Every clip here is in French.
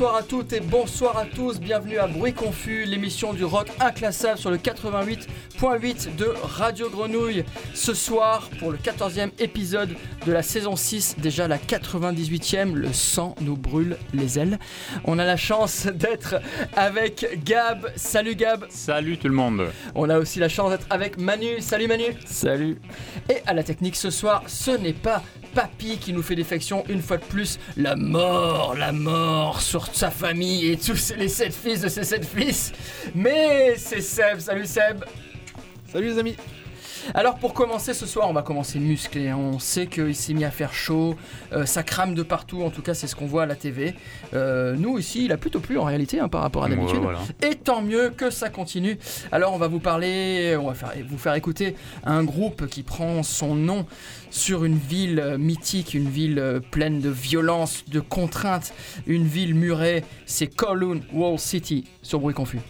bonsoir à toutes et bonsoir à tous. Bienvenue à Bruit Confus, l'émission du rock inclassable sur le 88.8 de Radio Grenouille. Ce soir, pour le 14e épisode de la saison 6, déjà la 98e, le sang nous brûle les ailes. On a la chance d'être avec Gab. Salut Gab. Salut tout le monde. On a aussi la chance d'être avec Manu. Salut Manu. Salut. Et à la technique ce soir, ce n'est pas papy qui nous fait défection une fois de plus. La mort, la mort sur sa famille et tous les sept fils de ses sept fils. Mais c'est Seb. Salut Seb. Salut les amis. Alors pour commencer ce soir, on va commencer musclé. On sait qu'il s'est mis à faire chaud, euh, ça crame de partout. En tout cas, c'est ce qu'on voit à la TV. Euh, nous ici, il a plutôt plu en réalité hein, par rapport à d'habitude. Ouais, voilà. Et tant mieux que ça continue. Alors on va vous parler, on va faire, vous faire écouter un groupe qui prend son nom sur une ville mythique, une ville pleine de violence, de contraintes, une ville murée. C'est Kowloon Wall City sur Bruit Confus.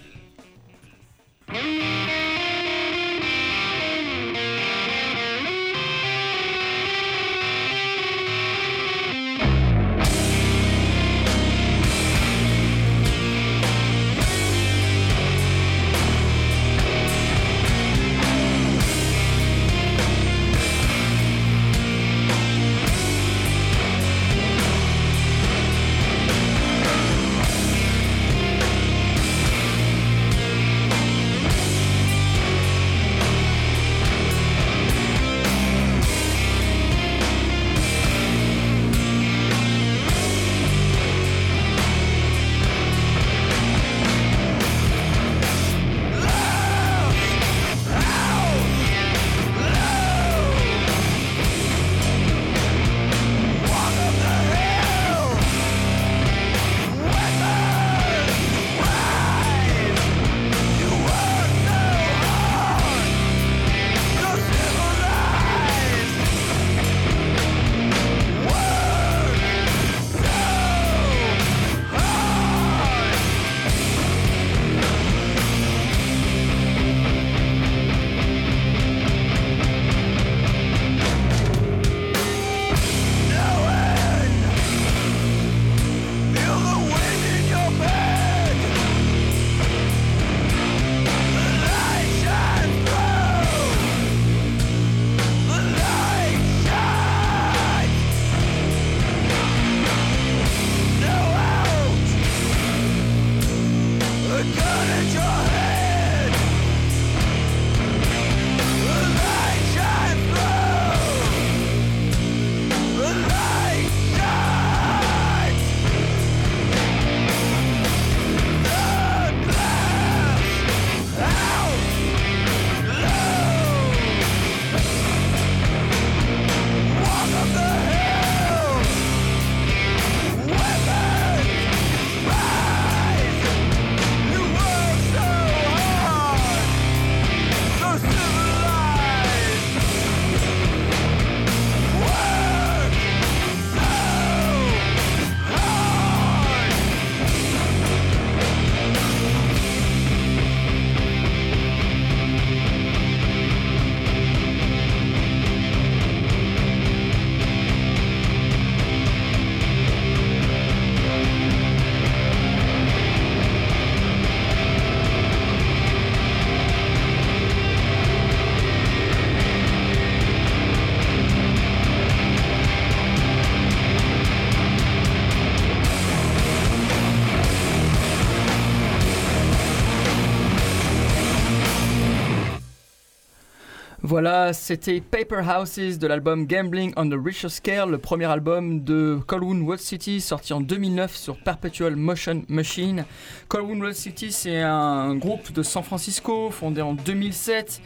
Voilà, c'était Paper Houses de l'album Gambling on the Richer Scale, le premier album de Colwood Wall City sorti en 2009 sur Perpetual Motion Machine. Colwood Wall City, c'est un groupe de San Francisco fondé en 2007.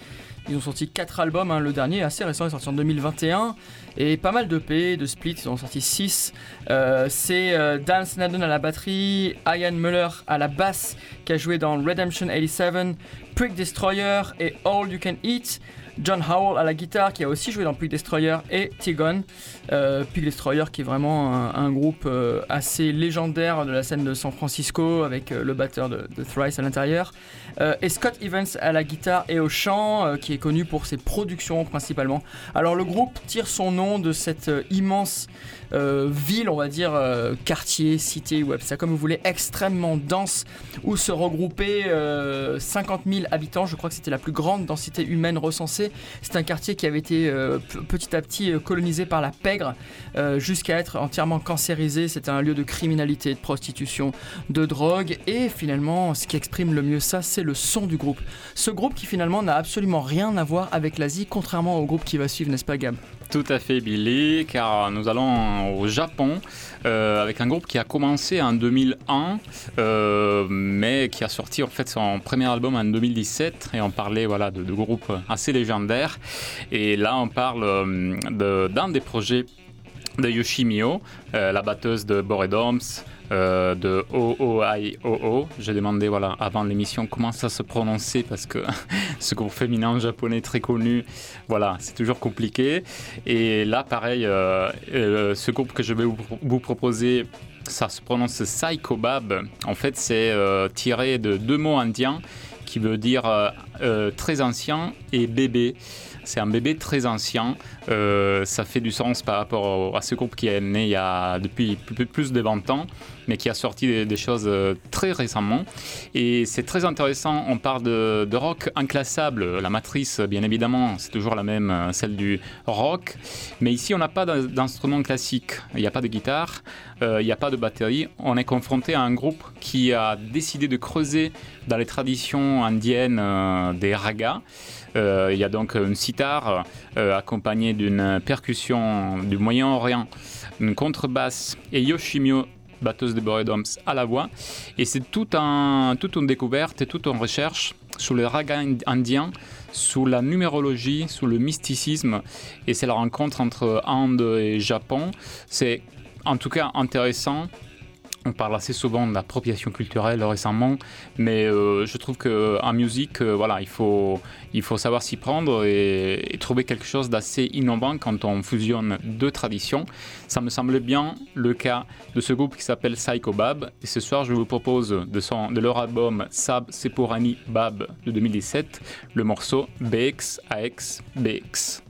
Ils ont sorti 4 albums, hein. le dernier assez récent est sorti en 2021 et pas mal de P, de splits, ils ont sorti 6. Euh, c'est euh, Dan Snadden à la batterie, Ian Muller à la basse qui a joué dans Redemption 87, Prick Destroyer et All You Can Eat. John Howell à la guitare qui a aussi joué dans Pig Destroyer et T-Gun. Euh, Pig Destroyer qui est vraiment un, groupe euh, assez légendaire de la scène de San Francisco avec euh, le batteur de, Thrice à l'intérieur. et Scott Evans à la guitare et au chant qui est connu pour ses productions principalement. Alors le groupe tire son nom de cette immense ville, on va dire quartier, cité, web, ça comme vous voulez, extrêmement dense où se regroupaient 50 000 habitants. Je crois que c'était la plus grande densité humaine recensée. C'est un quartier qui avait été petit à petit colonisé par la pègre euh, jusqu'à être entièrement cancérisé. C'était un lieu de criminalité, de prostitution, de drogue. Et finalement, ce qui exprime le mieux ça, c'est le son du groupe. Ce groupe qui finalement n'a absolument rien à voir avec l'Asie, contrairement au groupe qui va suivre, n'est-ce pas Gab? Tout à fait, Billy, car nous allons au Japon euh, avec un groupe qui a commencé en 2001, euh, mais qui a sorti en fait son premier album en 2017. Et on parlait voilà, de, groupes assez légendaires. Et là, on parle d'un des projets de Yoshimio, euh, la batteuse de Boredoms, euh, de OOIOO. J'ai demandé voilà, avant l'émission comment ça se prononçait parce que ce groupe féminin japonais très connu, voilà, c'est toujours compliqué. Et là, pareil, euh, ce groupe que je vais vous, proposer, ça se prononce Saikobab. En fait, c'est tiré de deux mots indiens qui veut dire très ancien et bébé. C'est un bébé très ancien. Euh, ça fait du sens par rapport à ce groupe qui est né il y a depuis plus de 20 ans, mais qui a sorti des, choses euh, très récemment. Et c'est très intéressant. On parle de, rock inclassable. La matrice, bien évidemment, c'est toujours la même, euh, celle du rock. Mais ici, on n'a pas d'instrument classique. Il n'y a pas de guitare, il n'y a pas de batterie. On est confronté à un groupe qui a décidé de creuser dans les traditions indiennes des ragas. Euh, il y a donc une sitar euh, accompagnée d'une percussion du Moyen-Orient, une contrebasse et Yoshimio batteuse de Boredoms à la voix. Et c'est tout toute une découverte et toute une recherche sur le raga indien, sous la numérologie, sous le mysticisme. Et c'est la rencontre entre Inde et Japon. C'est en tout cas intéressant on parle assez souvent de l'appropriation culturelle récemment, mais euh, je trouve qu'en musique, euh, voilà, il faut, il faut savoir s'y prendre et, trouver quelque chose d'assez innovant quand on fusionne deux traditions. Ça me semble bien le cas de ce groupe qui s'appelle Psycho Bab. Et ce soir, je vous propose de, son, de leur album Sab Sepurani Bab de 2017 le morceau BX AX BX.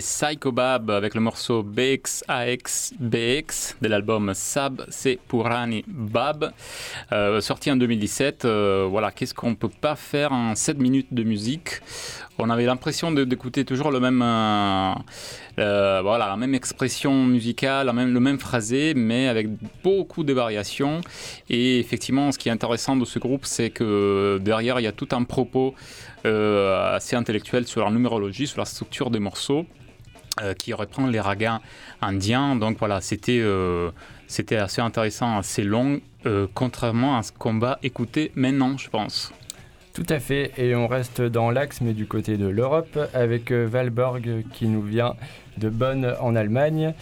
C'était Psychobab avec le morceau BXAXBX de l'album Sab C'est Purani Bab, euh, sorti en 2017. Euh, voilà, qu'est-ce qu'on peut pas faire en 7 minutes de musique? On avait l'impression d'écouter toujours le même, voilà, la même expression musicale, le même phrasé, mais avec beaucoup de variations. Et effectivement, ce qui est intéressant de ce groupe, c'est que derrière, il y a tout un propos euh, assez intellectuel sur la numérologie, sur la structure des morceaux, euh, qui reprend les ragas indiens. Donc voilà, c'était euh, assez intéressant, assez long, contrairement à ce qu'on va écouter maintenant, je pense. Tout à fait, et on reste dans l'axe, mais du côté de l'Europe, avec Valborg qui nous vient de Bonn en Allemagne,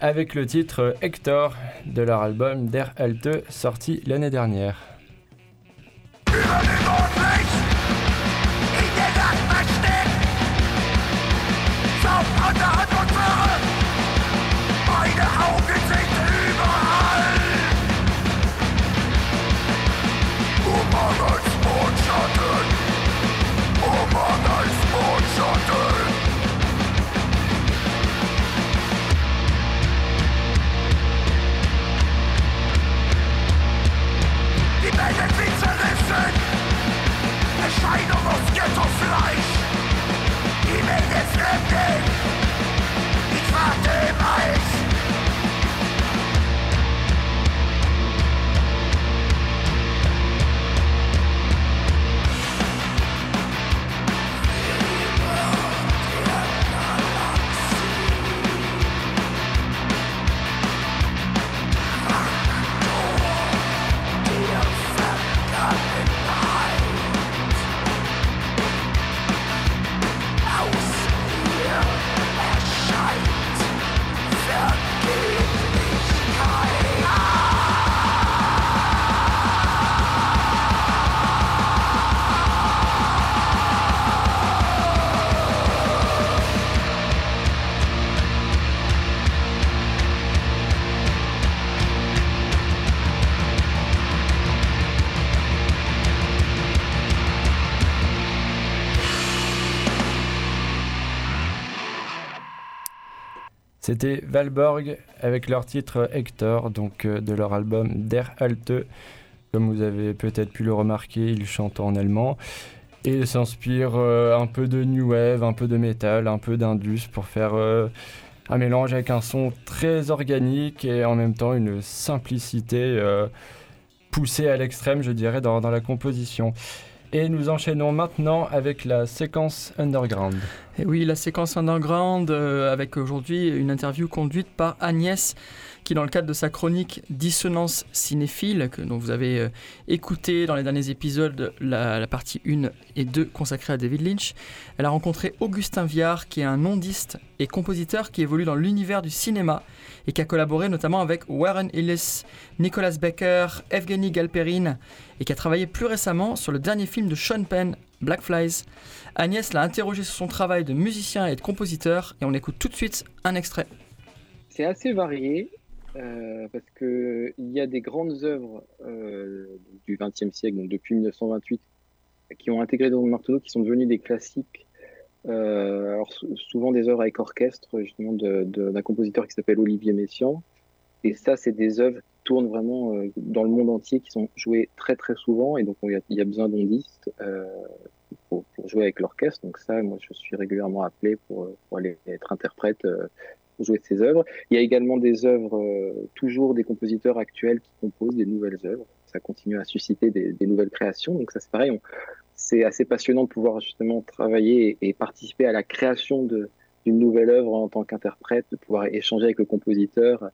avec le titre Hector de leur album Der Alte, sorti l'année dernière. Kopf an der Hand und Fahre. Meine Augen sind überall. Umangels Mondschatten. Die Welt wird zerrissen. Erscheinung aus Ghetto-Fleisch. Wege fremden. Ich warte immer. C'était Valborg avec leur titre Hector, donc euh, de leur album Der Alte. Comme vous avez peut-être pu le remarquer, ils chantent en allemand et s'inspirent euh, un peu de new wave, un peu de métal, un peu d'indus pour faire euh, un mélange avec un son très organique et en même temps une simplicité poussée à l'extrême, je dirais, dans la composition. Et nous enchaînons maintenant avec la séquence underground. Et oui, la séquence underground euh, avec aujourd'hui une interview conduite par Agnès qui dans le cadre de sa chronique Dissonance cinéphile, que, dont vous avez euh, écouté dans les derniers épisodes la, partie 1 et 2 consacrée à David Lynch, elle a rencontré Augustin Viard qui est un ondiste et compositeur qui évolue dans l'univers du cinéma et qui a collaboré notamment avec Warren Ellis, Nicholas Becker, Evgeny Galperin et qui a travaillé plus récemment sur le dernier film de Sean Penn, Black Flies. Agnès l'a interrogé sur son travail de musicien et de compositeur et on écoute tout de suite un extrait. C'est assez varié euh, parce qu'il y a des grandes œuvres euh, du XXe siècle, donc depuis 1928, qui ont intégré dans Marteau, qui sont devenues des classiques euh, alors, souvent des œuvres avec orchestre, justement, d'un compositeur qui s'appelle Olivier Messiaen. Et ça, c'est des œuvres qui tournent vraiment euh, dans le monde entier, qui sont jouées très très souvent. Et donc, il y, a besoin d'ondistes euh, pour, pour, jouer avec l'orchestre. Donc ça, moi, je suis régulièrement appelé pour, pour aller être interprète euh, jouer ces œuvres. Il y a également des œuvres, euh, toujours des compositeurs actuels qui composent des nouvelles œuvres. Ça continue à susciter des, nouvelles créations. Donc ça, c'est pareil. C'est assez passionnant de pouvoir justement travailler et, participer à la création d'une nouvelle œuvre en tant qu'interprète, de pouvoir échanger avec le compositeur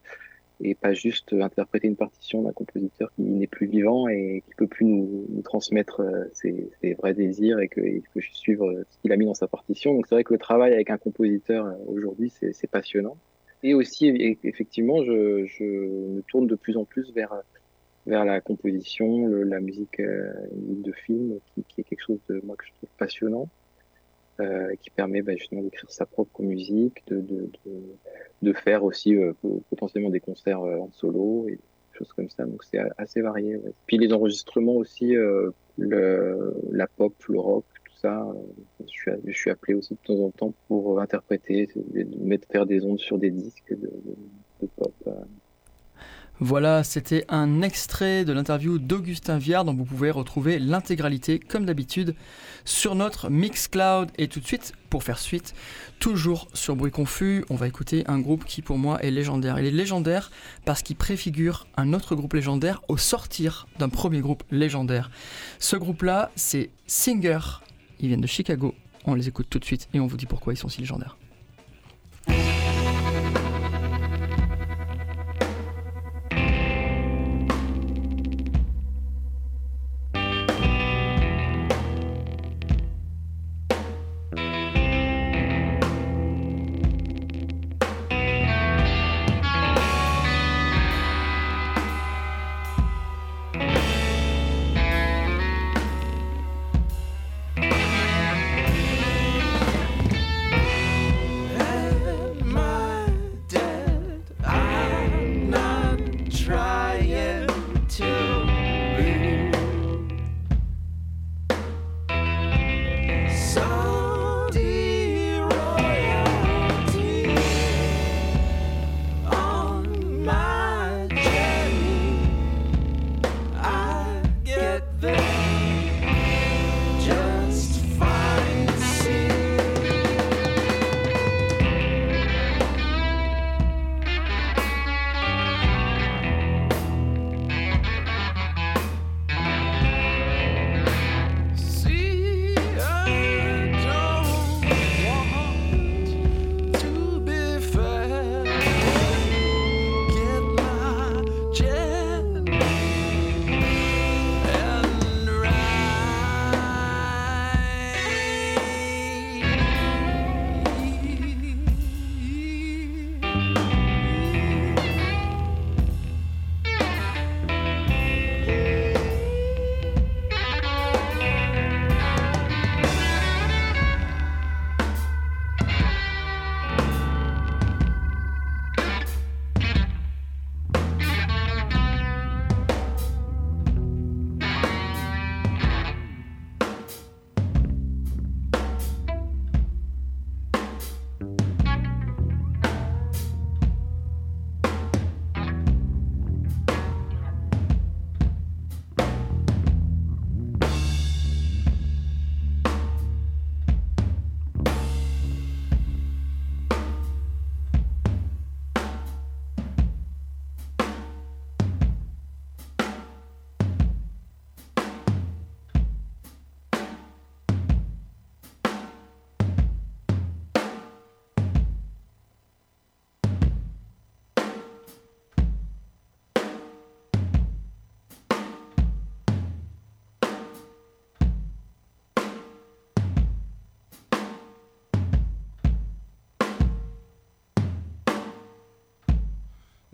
et pas juste interpréter une partition d'un compositeur qui n'est plus vivant et qui peut plus nous, transmettre euh, ses, vrais désirs et que, et que suivre ce qu'il a mis dans sa partition. Donc c'est vrai que le travail avec un compositeur euh, aujourd'hui, c'est passionnant. Et aussi, effectivement, je, me tourne de plus en plus vers vers la composition, la musique, euh, de film, qui, est quelque chose de moi que je trouve passionnant, euh, qui permet bah, justement d'écrire sa propre musique, de, de, de, de faire aussi euh, potentiellement des concerts euh, en solo et choses comme ça. Donc c'est assez varié. Puis les enregistrements aussi, le, la pop, le rock, tout ça. Euh, je suis, je suis appelé aussi de temps en temps pour interpréter, mettre faire des ondes sur des disques de, de pop. Voilà, c'était un extrait de l'interview d'Augustin Viard dont vous pouvez retrouver l'intégralité, comme d'habitude, sur notre Mixcloud. Et tout de suite, pour faire suite, toujours sur Bruit Confus, on va écouter un groupe qui pour moi est légendaire. Il est légendaire parce qu'il préfigure un autre groupe légendaire au sortir d'un premier groupe légendaire. Ce groupe-là, c'est Singer. Ils viennent de Chicago. On les écoute tout de suite et on vous dit pourquoi ils sont si légendaires.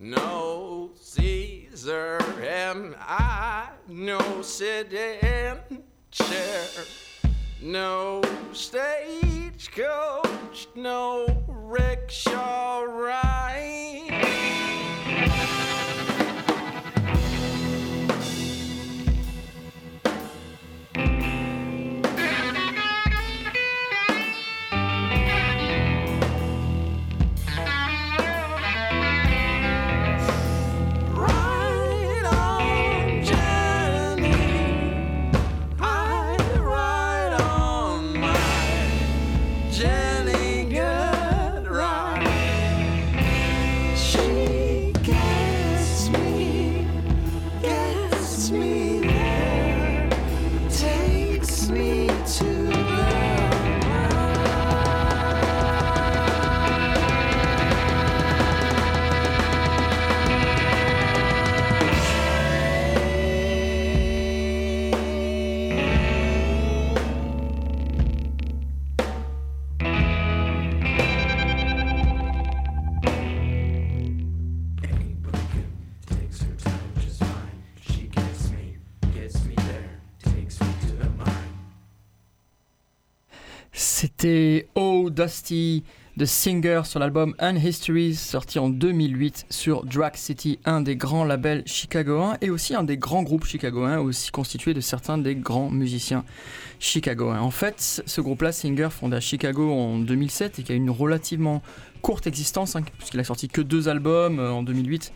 No Caesar, am I no sitting chair, no stagecoach, no rickshaw ride. C'était Oh Dusty de Singer sur l'album Unhistories sorti en 2008 sur Drag City, un des grands labels chicagoens et aussi un des grands groupes chicagoens, aussi constitué de certains des grands musiciens chicagoens. En fait, ce groupe-là, Singer, fondé à Chicago en 2007 et qui a une relativement courte existence, hein, puisqu'il a sorti que deux albums euh, en 2008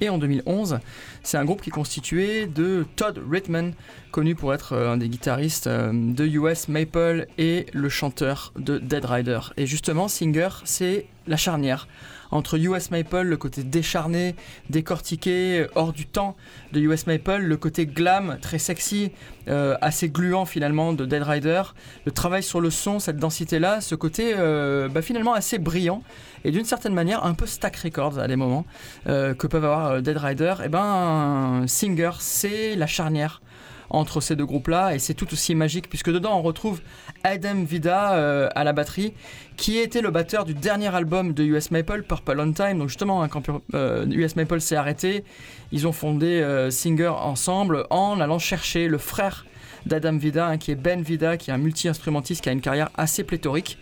et en 2011. C'est un groupe qui est constitué de Todd Ritman, connu pour être euh, un des guitaristes euh, de US Maple et le chanteur de Dead Rider. Et justement, Singer, c'est la charnière entre US Maple, le côté décharné, décortiqué, hors du temps de US Maple, le côté glam, très sexy, euh, assez gluant finalement de Dead Rider, le travail sur le son, cette densité-là, ce côté bah, finalement assez brillant et d'une certaine manière un peu stack records à des moments euh, que peuvent avoir euh, Dead Rider, et eh ben Singer c'est la charnière entre ces deux groupes-là et c'est tout aussi magique puisque dedans on retrouve Adam Vida euh, à la batterie qui était le batteur du dernier album de US Maple, Purple on Time. Donc justement, hein, quand US Maple s'est arrêté, ils ont fondé Singer ensemble en allant chercher le frère d'Adam Vida, hein, qui est Ben Vida, qui est un multi-instrumentiste qui a une carrière assez pléthorique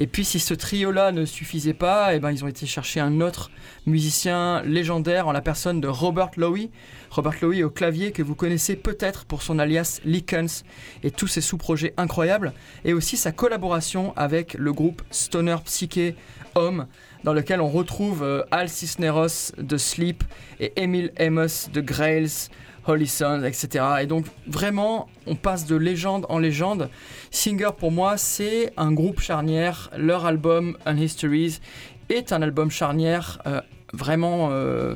et puis si ce trio-là ne suffisait pas, et eh ben, ils ont été chercher un autre musicien légendaire en la personne de Robert Lowy. Robert Lowy au clavier que vous connaissez peut-être pour son alias Lickens et tous ses sous-projets incroyables. Et aussi sa collaboration avec le groupe Stoner Psyche Homme dans lequel on retrouve euh, Al Cisneros de Sleep et Emile Amos de Grails, Holy Sons, etc. Et donc vraiment, on passe de légende en légende. Singer, pour moi, c'est un groupe charnière. Leur album Unhistories est un album charnière euh, vraiment, euh,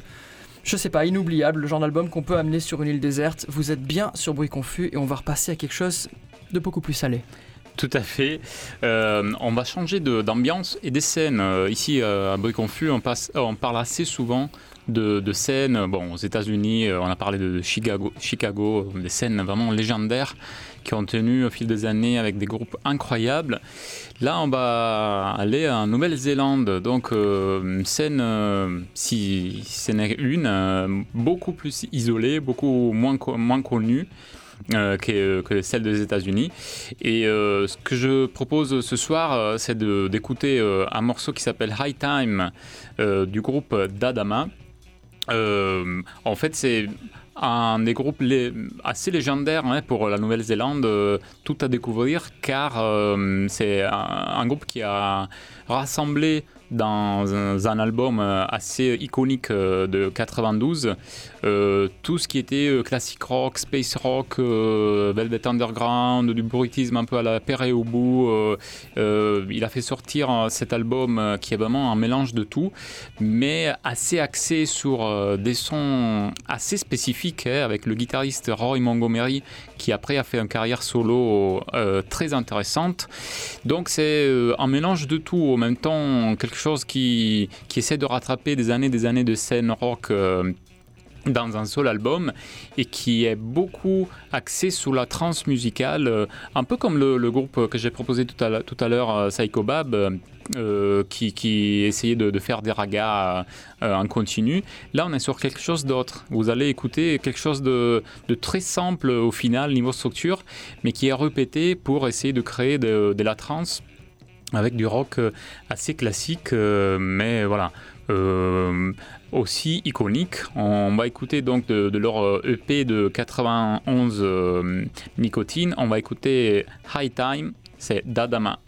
je sais pas, inoubliable. Le genre d'album qu'on peut amener sur une île déserte. Vous êtes bien sur Bruit Confus et on va repasser à quelque chose de beaucoup plus salé. Tout à fait. Euh, on va changer d'ambiance et des scènes. ici, à Bruit Confus, on, passe, on parle assez souvent de, scènes. Bon, aux États-Unis, euh, on a parlé de Chicago, Chicago, des scènes vraiment légendaires qui ont tenu au fil des années avec des groupes incroyables. Là, on va aller en Nouvelle-Zélande, donc euh, une scène, euh, si, ce n'est une, beaucoup plus isolée, beaucoup moins, moins connue. que, que, celle des États-Unis. Et ce que je propose ce soir, c'est d'écouter un morceau qui s'appelle High Time du groupe Dadama. Euh, en fait, c'est un des groupes assez légendaires hein, pour la Nouvelle-Zélande, euh, tout à découvrir, car euh, c'est un, groupe qui a rassemblé dans un, album euh, assez iconique de 92. Euh, tout ce qui était classique rock, space rock, Velvet Underground, du bruitisme un peu à la Perret au bout. il a fait sortir cet album qui est vraiment un mélange de tout, mais assez axé sur des sons assez spécifiques, hein, avec le guitariste Roy Montgomery qui après a fait une carrière solo très intéressante. Donc c'est un mélange de tout, en même temps quelque chose qui, qui essaie de rattraper des années des années de scène rock euh, dans un seul album et qui est beaucoup axé sur la trance musicale, euh, un peu comme le, groupe que j'ai proposé tout à, l'heure, euh, Psycho Bab, qui, qui, essayait de, faire des ragas en continu. Là, on est sur quelque chose d'autre. Vous allez écouter quelque chose de, très simple au final, niveau structure, mais qui est répété pour essayer de créer de, la trance avec du rock euh, assez classique, euh, mais voilà. Euh, aussi iconique. On va écouter donc de, leur EP de 91 Nicotine. On va écouter High Time, c'est Dadama.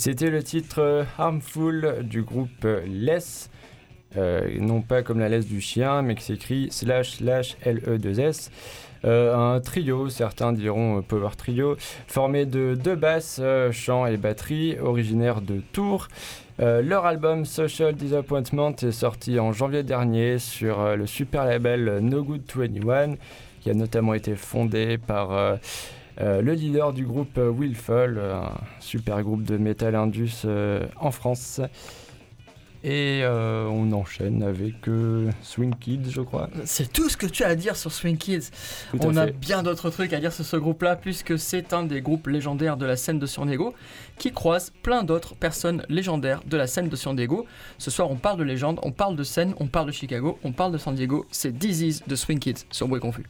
C'était le titre euh, Harmful du groupe euh, Less. Euh, non pas comme la laisse du chien, mais qui s'écrit slash slash L-E-2-S. Euh, un trio, certains diront power trio, formé de deux basses, chant et batterie, originaire de Tours. Leur album Social Disappointment est sorti en janvier dernier sur le super label No Good to Anyone, qui a notamment été fondé par euh, euh, le leader du groupe euh, Will Fall, un super groupe de metal indus euh, en France. Et euh, on enchaîne avec euh, Swing Kids, je crois. C'est tout ce que tu as à dire sur Swing Kids. On a bien d'autres trucs à dire sur ce groupe-là, puisque c'est un des groupes légendaires de la scène de San Diego, qui croise plein d'autres personnes légendaires de la scène de San Diego. Ce soir, on parle de légende, on parle de scène, on parle de Chicago, on parle de San Diego. C'est Disease de Swing Kids sur Bruit Confus.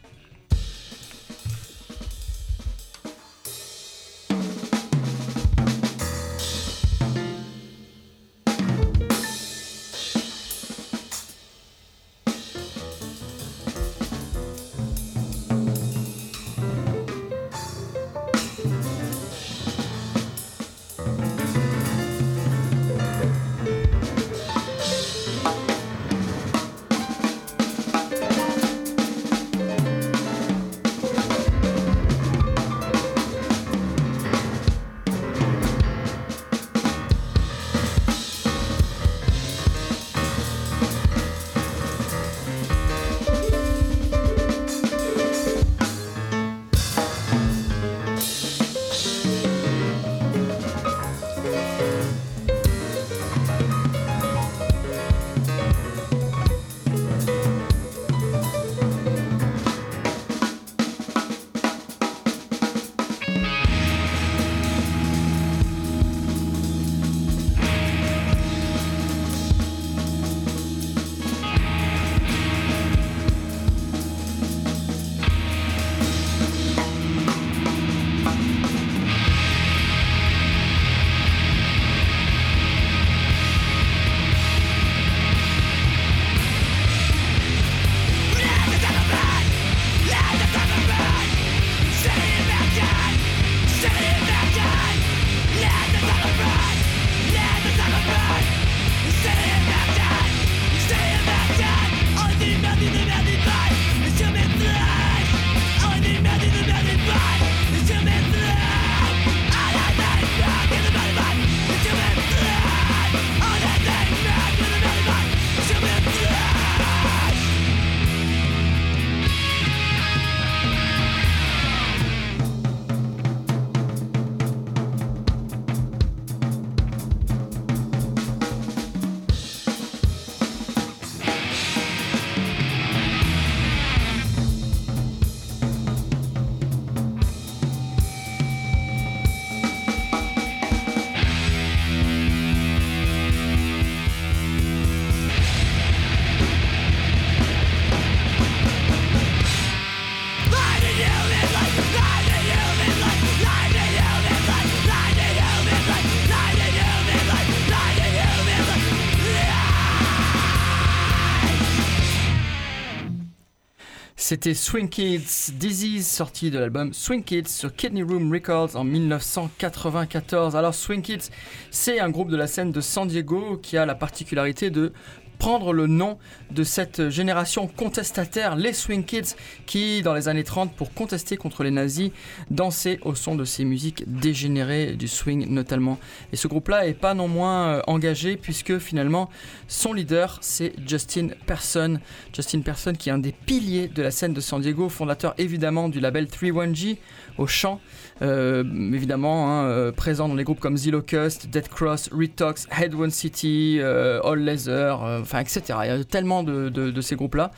C'était Swing Kids Disease, sorti de l'album Swing Kids sur Kidney Room Records en 1994. Alors Swing Kids, c'est un groupe de la scène de San Diego qui a la particularité de prendre le nom de cette génération contestataire, les Swing Kids, qui dans les années 30, pour contester contre les nazis, dansaient au son de ces musiques dégénérées, du swing notamment. Et ce groupe-là est pas non moins euh, engagé puisque finalement son leader c'est Justin Person. Justin Person qui est un des piliers de la scène de San Diego, fondateur évidemment du label 31G au chant, euh, évidemment hein, euh, présent dans les groupes comme Zilocust, Dead Cross, Retox, Head One City, euh, All Laser, enfin etc. Il y a tellement de, ces groupes-là.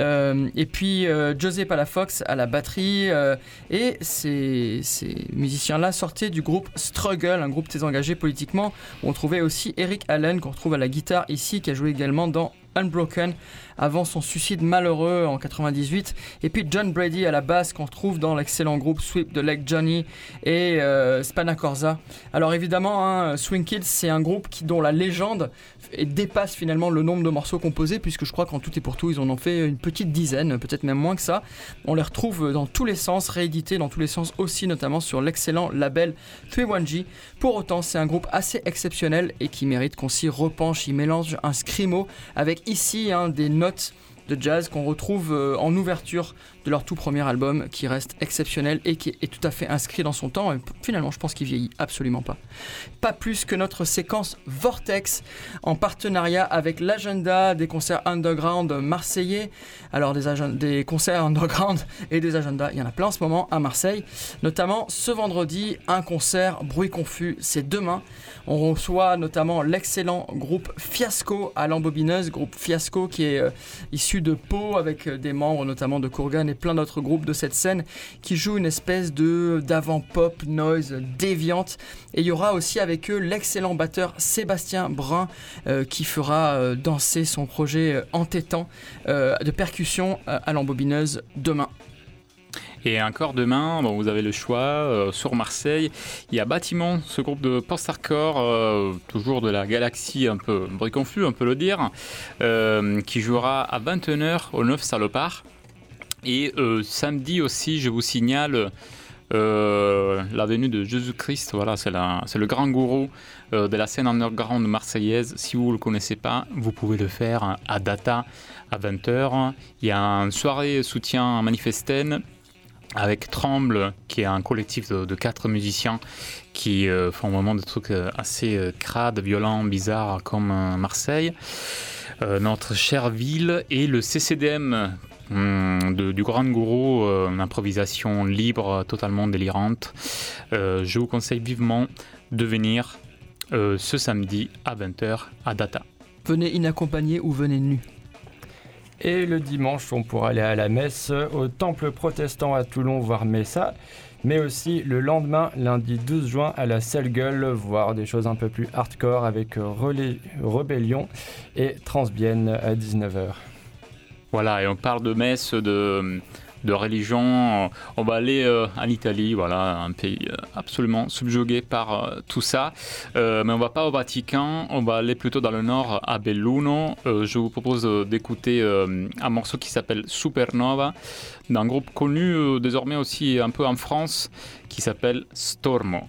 Et puis José Palafox à la batterie et ces, musiciens-là sortaient du groupe Struggle, un groupe très engagé politiquement on trouvait aussi Eric Allen qu'on retrouve à la guitare ici qui a joué également dans Unbroken avant son suicide malheureux en 98. Et puis John Brady à la basse qu'on trouve dans l'excellent groupe Sweep de Lake Johnny et euh, Spanacorza. Alors évidemment, hein, Swing Kids, c'est un groupe dont la légende dépasse finalement le nombre de morceaux composés, puisque je crois qu'en tout et pour tout, ils en ont fait une petite dizaine, peut-être même moins que ça. On les retrouve dans tous les sens, réédités dans tous les sens aussi, notamment sur l'excellent label 31G. Pour autant, c'est un groupe assez exceptionnel et qui mérite qu'on s'y repenche. Il mélange un scrimo avec ici hein, des notes de jazz qu'on retrouve euh, en ouverture de leur tout premier album qui reste exceptionnel et qui est tout à fait inscrit dans son temps. Finalement, je pense qu'il vieillit absolument pas. Pas plus que notre séquence Vortex en partenariat avec l'agenda des concerts underground marseillais. Alors des, des concerts underground et des agendas, il y en a plein en ce moment à Marseille. Notamment ce vendredi, un concert bruit confus, c'est demain. On reçoit notamment l'excellent groupe Fiasco à l'embobineuse, groupe Fiasco qui est euh, issu de Pau avec euh, des membres notamment de Kourgan et plein d'autres groupes de cette scène qui jouent une espèce de d'avant-pop noise déviante. Et il y aura aussi avec eux l'excellent batteur Sébastien Brun euh, qui fera euh, danser son projet euh, entêtant de percussion à l'embobineuse demain. Et encore demain, bon, vous avez le choix sur Marseille. Il y a Bâtiment, ce groupe de post-hardcore, toujours de la galaxie un peu bruit on peut le dire, qui jouera à 21h au 9 Salopard. Et euh, samedi aussi, je vous signale euh, la venue de Jésus-Christ. Voilà, c'est, le grand gourou euh, de la scène underground marseillaise. Si vous ne le connaissez pas, vous pouvez le faire à Data à 20h. Il y a une soirée soutien manifestaine avec Tremble, qui est un collectif de, quatre musiciens qui font vraiment des trucs assez crades, violents, bizarres comme Marseille. notre chère ville et le CCDM Hum, du grand gourou, euh, une improvisation libre, totalement délirante. Euh, je vous conseille vivement de venir euh, ce samedi à 20h à Data. Venez inaccompagné ou venez nu. Et le dimanche, on pourra aller à la messe au temple protestant à Toulon voir Messa, mais aussi le lendemain, lundi 12 juin, à la Salle Gueule, voir des choses un peu plus hardcore avec Relais, Rebellion et Transbienne à 19h. Voilà, et on parle de messe, de, de religion. On va aller euh, en Italie, voilà, un pays euh, absolument subjugué par euh, tout ça. mais on va pas au Vatican, on va aller plutôt dans le nord, à Belluno. je vous propose d'écouter un morceau qui s'appelle Supernova, d'un groupe connu désormais aussi un peu en France, qui s'appelle Stormo.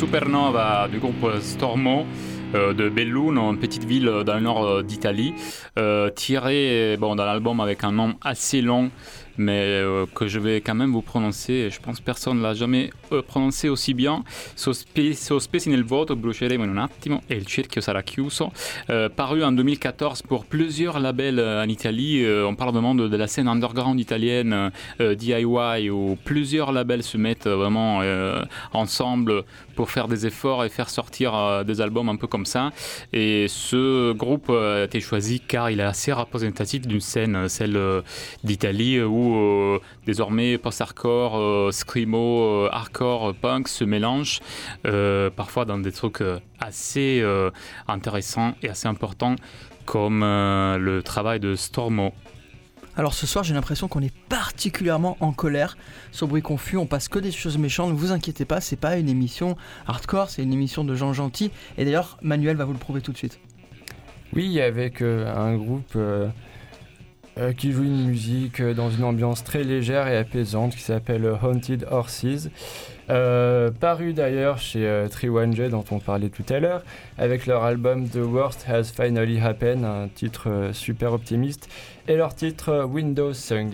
Supernova du groupe Stormo euh, de Belluno, une petite ville dans le nord euh, d'Italie, euh, tiré bon, dans l'album avec un nom assez long mais euh, que je vais quand même vous prononcer. Je pense que personne ne l'a jamais euh, prononcé aussi bien. Sospe- Sospesi nel voto, bruceremo in un attimo e il cerchio sarà chiuso. Paru en 2014 pour plusieurs labels en Italie. On parle vraiment de, la scène underground italienne, DIY, où plusieurs labels se mettent vraiment ensemble pour faire des efforts et faire sortir euh, des albums un peu comme ça. Et ce groupe euh, a été choisi car il est assez représentatif d'une scène, euh, celle d'Italie, où désormais post-hardcore, screamo, euh, hardcore, punk se mélangent, parfois dans des trucs assez intéressants et assez importants, comme le travail de Stormo. Alors ce soir, j'ai l'impression qu'on est particulièrement en colère sur Bruit Confus. On passe que des choses méchantes. Ne vous inquiétez pas, c'est pas une émission hardcore, c'est une émission de gens gentils. Et d'ailleurs, Manuel va vous le prouver tout de suite. Oui, avec euh, un groupe euh, euh, qui joue une musique dans une ambiance très légère et apaisante qui s'appelle Haunted Horses. Euh, paru d'ailleurs chez euh, 3 dont on parlait tout à l'heure, avec leur album The Worst Has Finally Happened, un titre euh, super optimiste, et leur titre euh, Windows Song.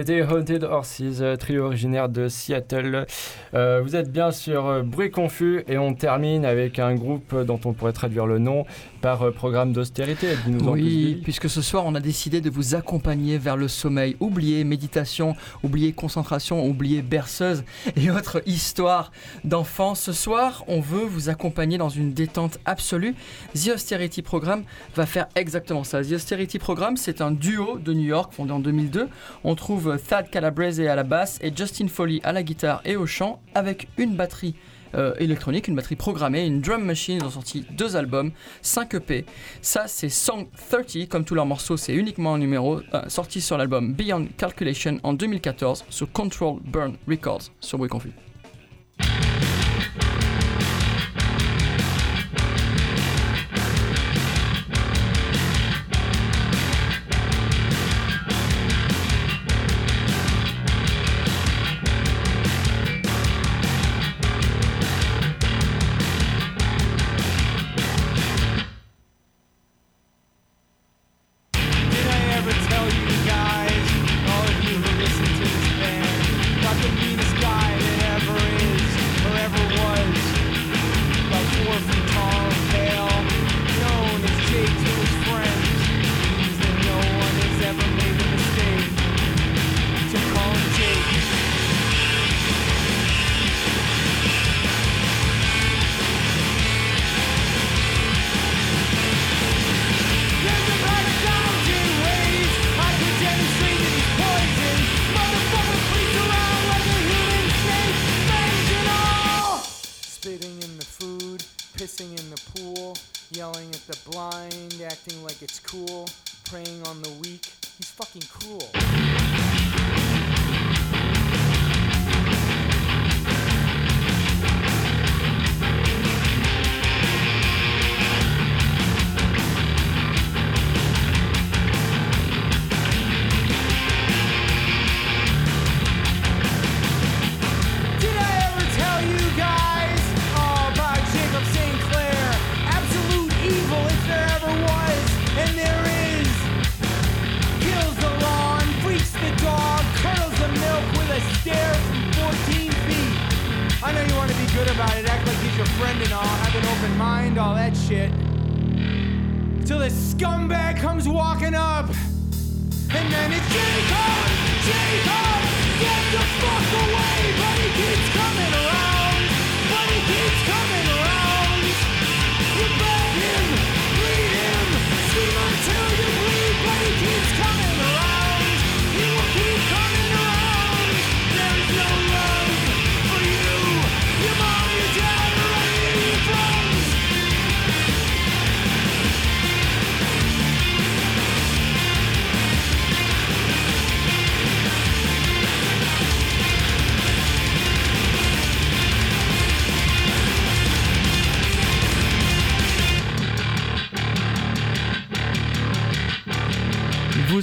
C'était Haunted Horses, euh, trio originaire de Seattle. Euh, vous êtes bien sur euh, Bruit Confus et on termine avec un groupe dont on pourrait traduire le nom par programme d'austérité. Oui, puisque ce soir on a décidé de vous accompagner vers le sommeil. Oubliez méditation, oubliez concentration, oubliez berceuse et autres histoires d'enfants. Ce soir, on veut vous accompagner dans une détente absolue. The Austerity Programme va faire exactement ça. The Austerity Programme, c'est un duo de New York fondé en 2002. On trouve Thad Calabrese à la basse et Justin Foley à la guitare et au chant avec une batterie euh, électronique, une batterie programmée, une drum machine. Ils ont sorti deux albums, 5 EP. Ça, c'est Song 30, comme tous leurs morceaux, c'est uniquement un numéro, euh, sorti sur l'album Beyond Calculation en 2014 sur Control Burn Records sur Bruit.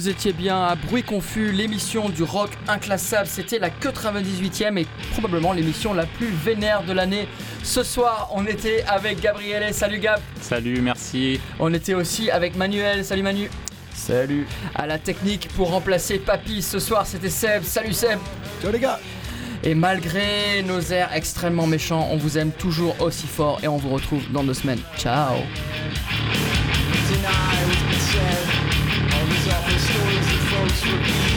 Vous étiez bien à Bruit Confus, l'émission du rock inclassable. C'était la 98e et probablement l'émission la plus vénère de l'année. Ce soir, on était avec Gabriele. Salut Gab. Salut, merci. On était aussi avec Manuel. Salut Manu. Salut. À la technique pour remplacer Papy. Ce soir, c'était Seb. Salut Seb. Ciao les gars. Et malgré nos airs extrêmement méchants, on vous aime toujours aussi fort et on vous retrouve dans deux semaines. Ciao. Thank you.